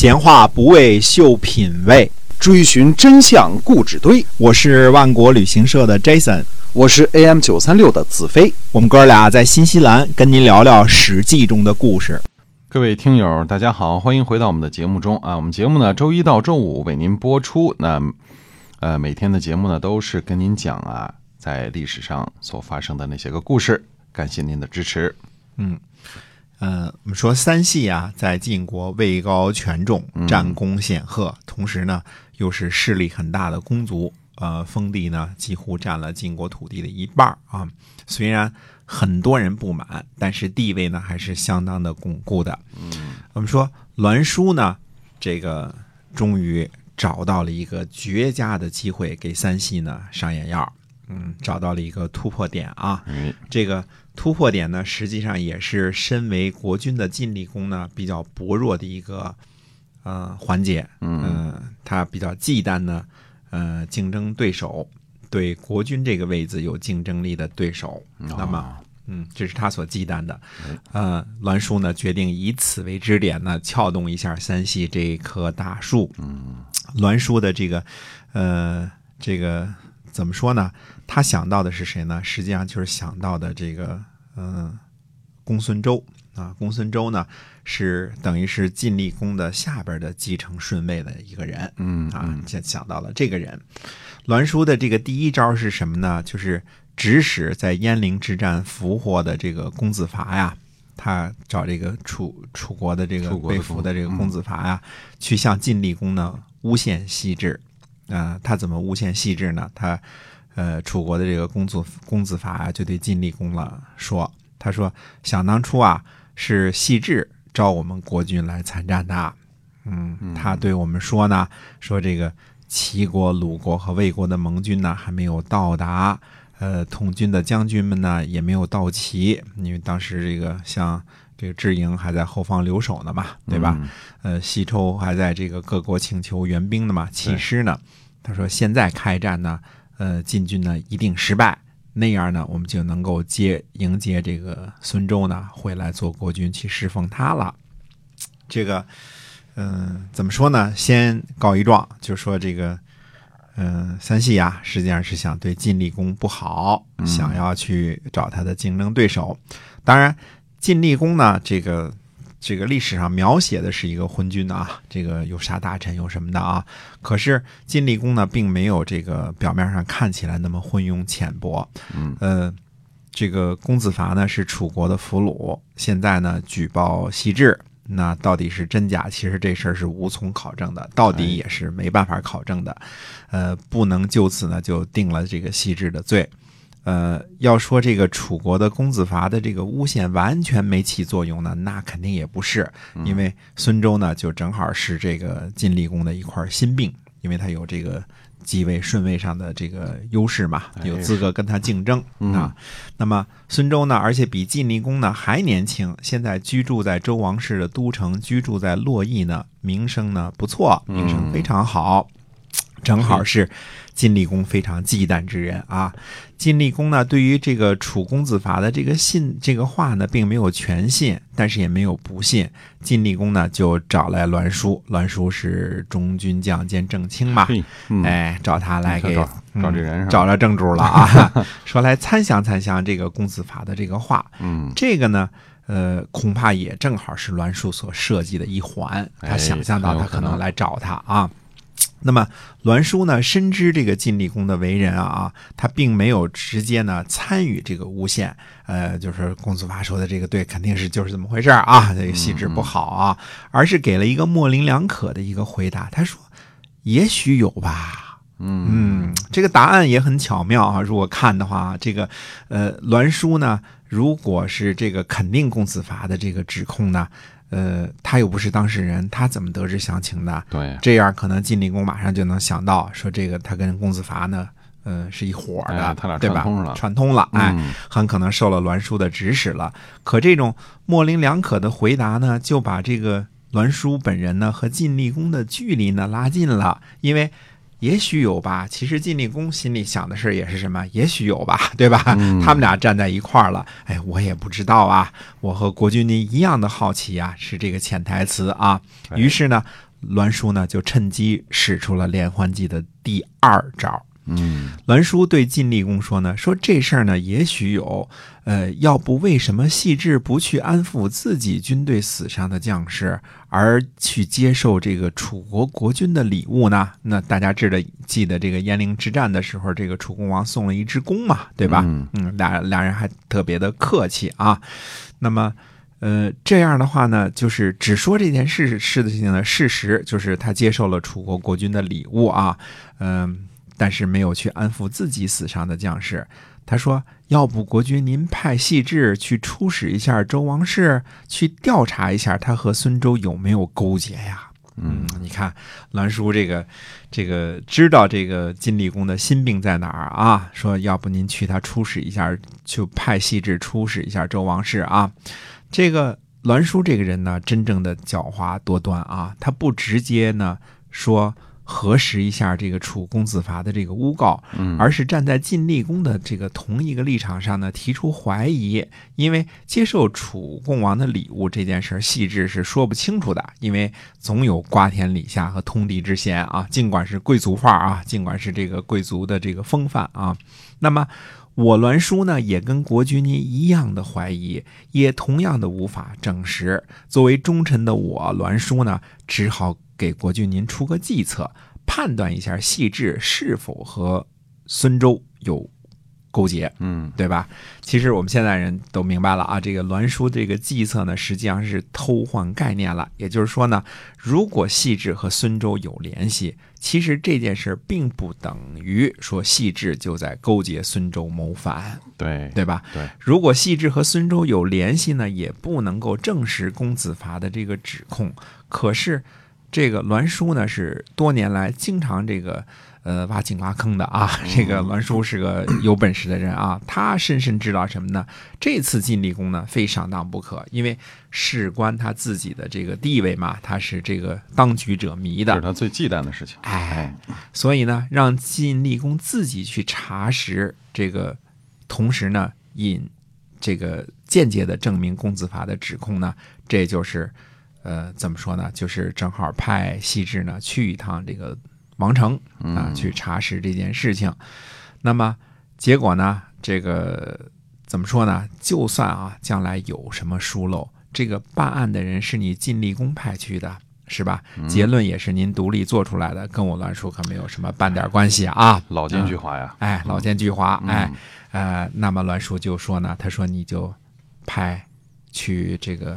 闲话不为秀品味，追寻真相故纸堆。我是万国旅行社的 Jason，我是 AM 九三六的子飞。我们哥俩在新西兰跟您聊聊《史记》中的故事。各位听友，大家好，欢迎回到我们的节目中啊。我们节目呢，周一到周五为您播出。那呃，每天的节目呢，都是跟您讲啊，在历史上所发生的那些个故事。感谢您的支持。嗯。呃，我们说三系啊，在晋国位高权重，战功显赫，同时呢，又是势力很大的公族，呃，封地呢几乎占了晋国土地的一半啊。虽然很多人不满，但是地位呢还是相当的巩固的。嗯，我们说栾书呢，这个终于找到了一个绝佳的机会，给三系呢上眼药。嗯，找到了一个突破点啊。这个。突破点呢，实际上也是身为国君的晋厉公呢比较薄弱的一个呃环节。嗯，他比较忌惮呢，呃，竞争对手对国君这个位子有竞争力的对手。那么，嗯，这是他所忌惮的。呃，栾书呢决定以此为支点呢，撬动一下三系这棵大树。嗯，栾书的这个呃这个怎么说呢？他想到的是谁呢？实际上就是想到的这个，嗯，公孙周啊。公孙周呢，是等于是晋厉公的下边的继承顺位的一个人。嗯啊，就想到了这个人。栾书的这个第一招是什么呢？就是指使在鄢陵之战俘获的这个公子伐呀，他找这个楚楚国的这个被俘的这个公子伐呀，去向晋厉公呢诬陷西至。啊，他怎么诬陷细致呢？他呃，楚国的这个公子公子伐啊，就对晋厉公了说：“他说，想当初啊，是细致召我们国君来参战的。嗯，他对我们说呢，说这个齐国、鲁国和魏国的盟军呢还没有到达，呃，统军的将军们呢也没有到齐，因为当时这个像这个智营还在后方留守呢嘛，对吧？呃，西周还在这个各国请求援兵的嘛，弃师呢。他说，现在开战呢。”呃，晋军呢一定失败，那样呢，我们就能够接迎接这个孙周呢回来做国君去侍奉他了。这个，嗯，怎么说呢？先告一状，就说这个，嗯，三系呀，实际上是想对晋厉公不好，想要去找他的竞争对手。当然，晋厉公呢，这个。这个历史上描写的是一个昏君啊，这个有杀大臣有什么的啊？可是晋厉公呢，并没有这个表面上看起来那么昏庸浅薄。嗯，呃，这个公子伐呢是楚国的俘虏，现在呢举报西至，那到底是真假？其实这事儿是无从考证的，到底也是没办法考证的。呃，不能就此呢就定了这个西至的罪。呃，要说这个楚国的公子伐的这个诬陷完全没起作用呢，那肯定也不是，因为孙周呢就正好是这个晋厉公的一块心病，因为他有这个继位顺位上的这个优势嘛，有资格跟他竞争啊。那么孙周呢，而且比晋厉公呢还年轻，现在居住在周王室的都城，居住在洛邑呢，名声呢不错，名声非常好，正好是。晋厉公非常忌惮之人啊！晋厉公呢，对于这个楚公子伐的这个信这个话呢，并没有全信，但是也没有不信。晋厉公呢，就找来栾书，栾书是中军将兼正卿嘛，哎，找他来给找这人找着正主了啊！说来参详参详这个公子伐的这个话，嗯，这个呢，呃，恐怕也正好是栾书所设计的一环，他想象到他可能来找他啊。那么栾书呢，深知这个晋厉公的为人啊，他并没有直接呢参与这个诬陷，呃，就是公子发说的这个对，肯定是就是这么回事啊，这个细致不好啊，而是给了一个模棱两可的一个回答。他说：“也许有吧。”嗯，这个答案也很巧妙啊。如果看的话，这个呃，栾书呢，如果是这个肯定公子伐的这个指控呢。呃，他又不是当事人，他怎么得知详情的？对，这样可能晋厉公马上就能想到，说这个他跟公子伐呢，呃，是一伙的，他俩对吧？串通了，串通了，哎，很可能受了栾书的指使了。可这种模棱两可的回答呢，就把这个栾书本人呢和晋厉公的距离呢拉近了，因为。也许有吧，其实晋厉公心里想的事也是什么？也许有吧，对吧？他们俩站在一块儿了，哎，我也不知道啊。我和国君您一样的好奇啊，是这个潜台词啊。于是呢，栾书呢就趁机使出了连环计的第二招。嗯栾书对晋厉公说呢，说这事儿呢也许有，呃，要不为什么细致不去安抚自己军队死伤的将士，而去接受这个楚国国君的礼物呢？那大家知道记得这个鄢陵之战的时候，这个楚共王送了一只弓嘛，对吧？嗯嗯，俩俩人还特别的客气啊。那么，呃，这样的话呢，就是只说这件事事情的事实，就是他接受了楚国国君的礼物啊，嗯、但是没有去安抚自己死伤的将士。他说：“要不国君您派细致去出使一下周王室，去调查一下他和孙周有没有勾结呀？”嗯，你看栾书这个这个知道这个晋厉公的心病在哪儿啊？说要不您去他出使一下，就派细致出使一下周王室啊。这个栾书这个人呢，真正的狡猾多端啊，他不直接呢说核实一下这个楚公子伐的这个诬告，嗯而是站在晋厉公的这个同一个立场上呢，提出怀疑。因为接受楚共王的礼物这件事儿，细致是说不清楚的，因为总有瓜田李下和通敌之嫌啊。尽管是贵族范儿啊，尽管是这个贵族的这个风范啊，那么。我栾书呢，也跟国君您一样的怀疑，也同样的无法证实。作为忠臣的我栾书呢，只好给国君您出个计策，判断一下细致是否和孙周有勾结。嗯对吧？其实我们现在人都明白了啊，这个栾书这个计策呢，实际上是偷换概念了。也就是说呢，如果细致和孙周有联系，其实这件事并不等于说细致就在勾结孙周谋反，对对吧？对，如果细致和孙周有联系呢，也不能够证实公子伐的这个指控。可是，这个栾书呢，是多年来经常这个呃挖井挖坑的啊。这个栾书是个有本事的人啊，他深深知道什么呢？这次晋厉公呢，非上当不可，因为事关他自己的这个地位嘛，他是这个当局者迷的这是。他最忌惮的事情。哎，所以呢，让晋厉公自己去查实这个，同时呢，引这个间接的证明公子伐的指控呢，这就是呃怎么说呢？就是正好派细致呢去一趟这个王城啊，嗯去查实这件事情。那么结果呢，这个怎么说呢？就算啊，将来有什么疏漏，这个办案的人是你晋厉公派去的。是吧？结论也是您独立做出来的，跟我栾叔可没有什么半点关系啊！老奸巨猾呀，哎，老奸巨猾，嗯哎，呃，那么栾叔就说呢，他说你就派去这个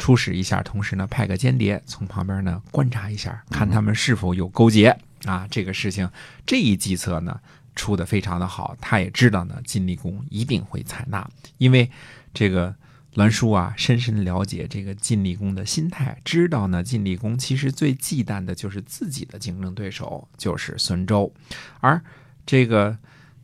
出使一下，同时呢派个间谍从旁边呢观察一下，看他们是否有勾结啊。这个事情这一计策呢出的非常的好，他也知道呢晋厉公一定会采纳，因为这个。栾书啊，深深了解这个晋厉公的心态，知道呢，晋厉公其实最忌惮的就是自己的竞争对手，就是孙周，而这个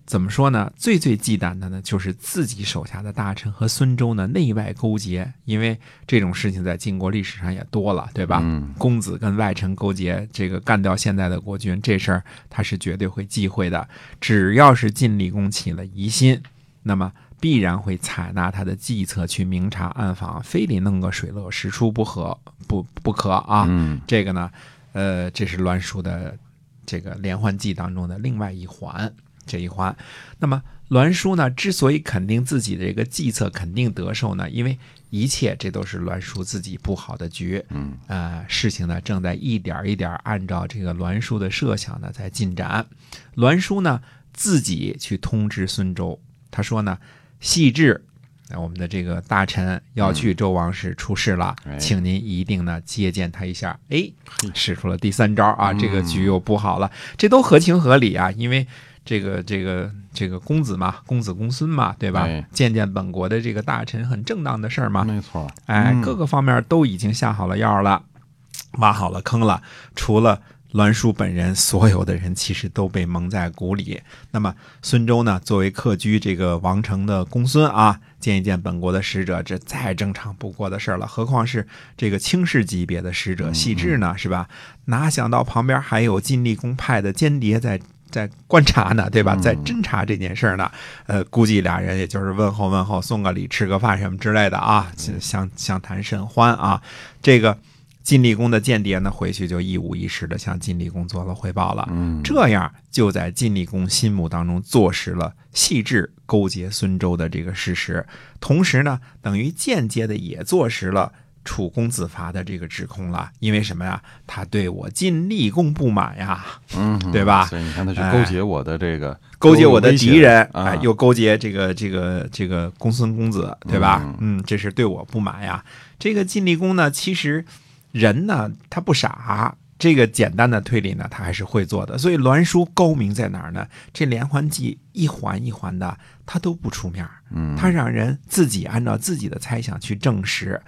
怎么说呢？最最忌惮的呢，就是自己手下的大臣和孙周呢内外勾结，因为这种事情在晋国历史上也多了，对吧？嗯公子跟外臣勾结，这个干掉现在的国君，这事儿他是绝对会忌讳的。只要是晋厉公起了疑心，那么必然会采纳他的计策去明察暗访，非得弄个水落石出不可不不可啊！嗯这个呢，呃，这是栾书的这个连环计当中的另外一环，这一环。那么栾书呢，之所以肯定自己的这个计策肯定得手呢，因为一切这都是栾书自己布好的局。嗯，呃，事情呢正在一点一点按照这个栾书的设想呢在进展。栾书呢自己去通知孙周，他说呢，细致。那我们的这个大臣要去周王室出事了，哎请您一定呢接见他一下。哎，使出了第三招啊，这个局又布好了，这都合情合理啊，因为这个这个这个公子嘛，公子公孙嘛，对吧？哎见见本国的这个大臣，很正当的事儿嘛。没错，哎，嗯各个方面都已经下好了药了，挖好了坑了。除了栾书本人，所有的人其实都被蒙在鼓里。那么孙周呢，作为客居这个王城的公孙啊，见一见本国的使者，这再正常不过的事儿了。何况是这个卿士级别的使者细致呢，是吧？哪想到旁边还有晋厉公派的间谍在。在观察呢，对吧？在侦查这件事儿呢，呃，估计俩人也就是问候问候，送个礼，吃个饭什么之类的啊，相相相谈甚欢啊。这个晋厉公的间谍呢，回去就一五一十的向晋厉公做了汇报了。嗯，这样就在晋厉公心目当中坐实了细致勾结孙周的这个事实，同时呢，等于间接的也坐实了楚公子伐的这个指控了。因为什么呀？他对我晋厉公不满呀，嗯，对吧所以你看他去勾结我的这个勾结我的敌人，啊哎，又勾结这个这个这个公孙公子，对吧？嗯嗯，这是对我不满呀。这个晋厉公呢，其实人呢他不傻，这个简单的推理呢他还是会做的。所以栾书高明在哪儿呢？这连环计一环一环的，他都不出面，嗯，他让人自己按照自己的猜想去证实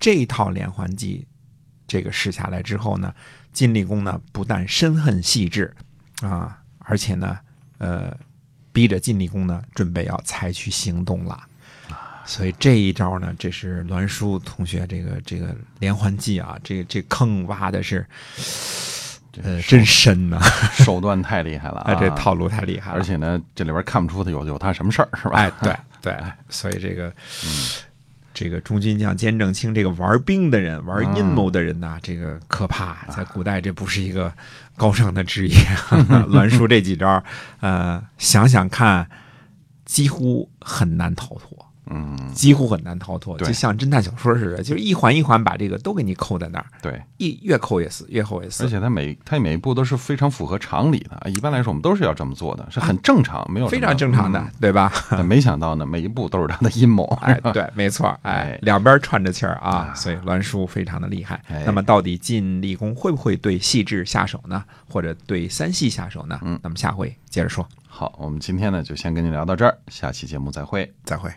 这套连环计。这个试下来之后呢，晋厉公呢不但深恨细致啊，而且呢，呃，逼着晋厉公呢准备要采取行动了。所以这一招呢，这是栾书同学这个这个连环计啊，这这坑挖的是，呃，真深呐、手段太厉害了啊，啊，这套路太厉害了。而且呢，这里边看不出他有有他什么事儿，是吧？哎，对对，所以这个，这个中军将兼正卿，这个玩兵的人、玩阴谋的人呐，这个可怕，在古代这不是一个高尚的职业。栾书这几招，呃，想想看，几乎很难逃脱。嗯，几乎很难逃脱，就像侦探小说似的，就是一环一环把这个都给你扣在那儿，对，一越扣越死，越扣越死而。且他每他每一步都是非常符合常理的啊。一般来说，我们都是要这么做的，是很正常，没有非常正常的，嗯对吧？没想到呢，每一步都是他的阴谋。哎，对，没错，哎哎，两边串着气儿啊啊，所以栾书非常的厉害哎。那么，到底晋厉公会不会对细致下手呢？或者对三系下手呢？嗯那么下回接着说，好，我们今天呢就先跟您聊到这儿，下期节目再会。再会。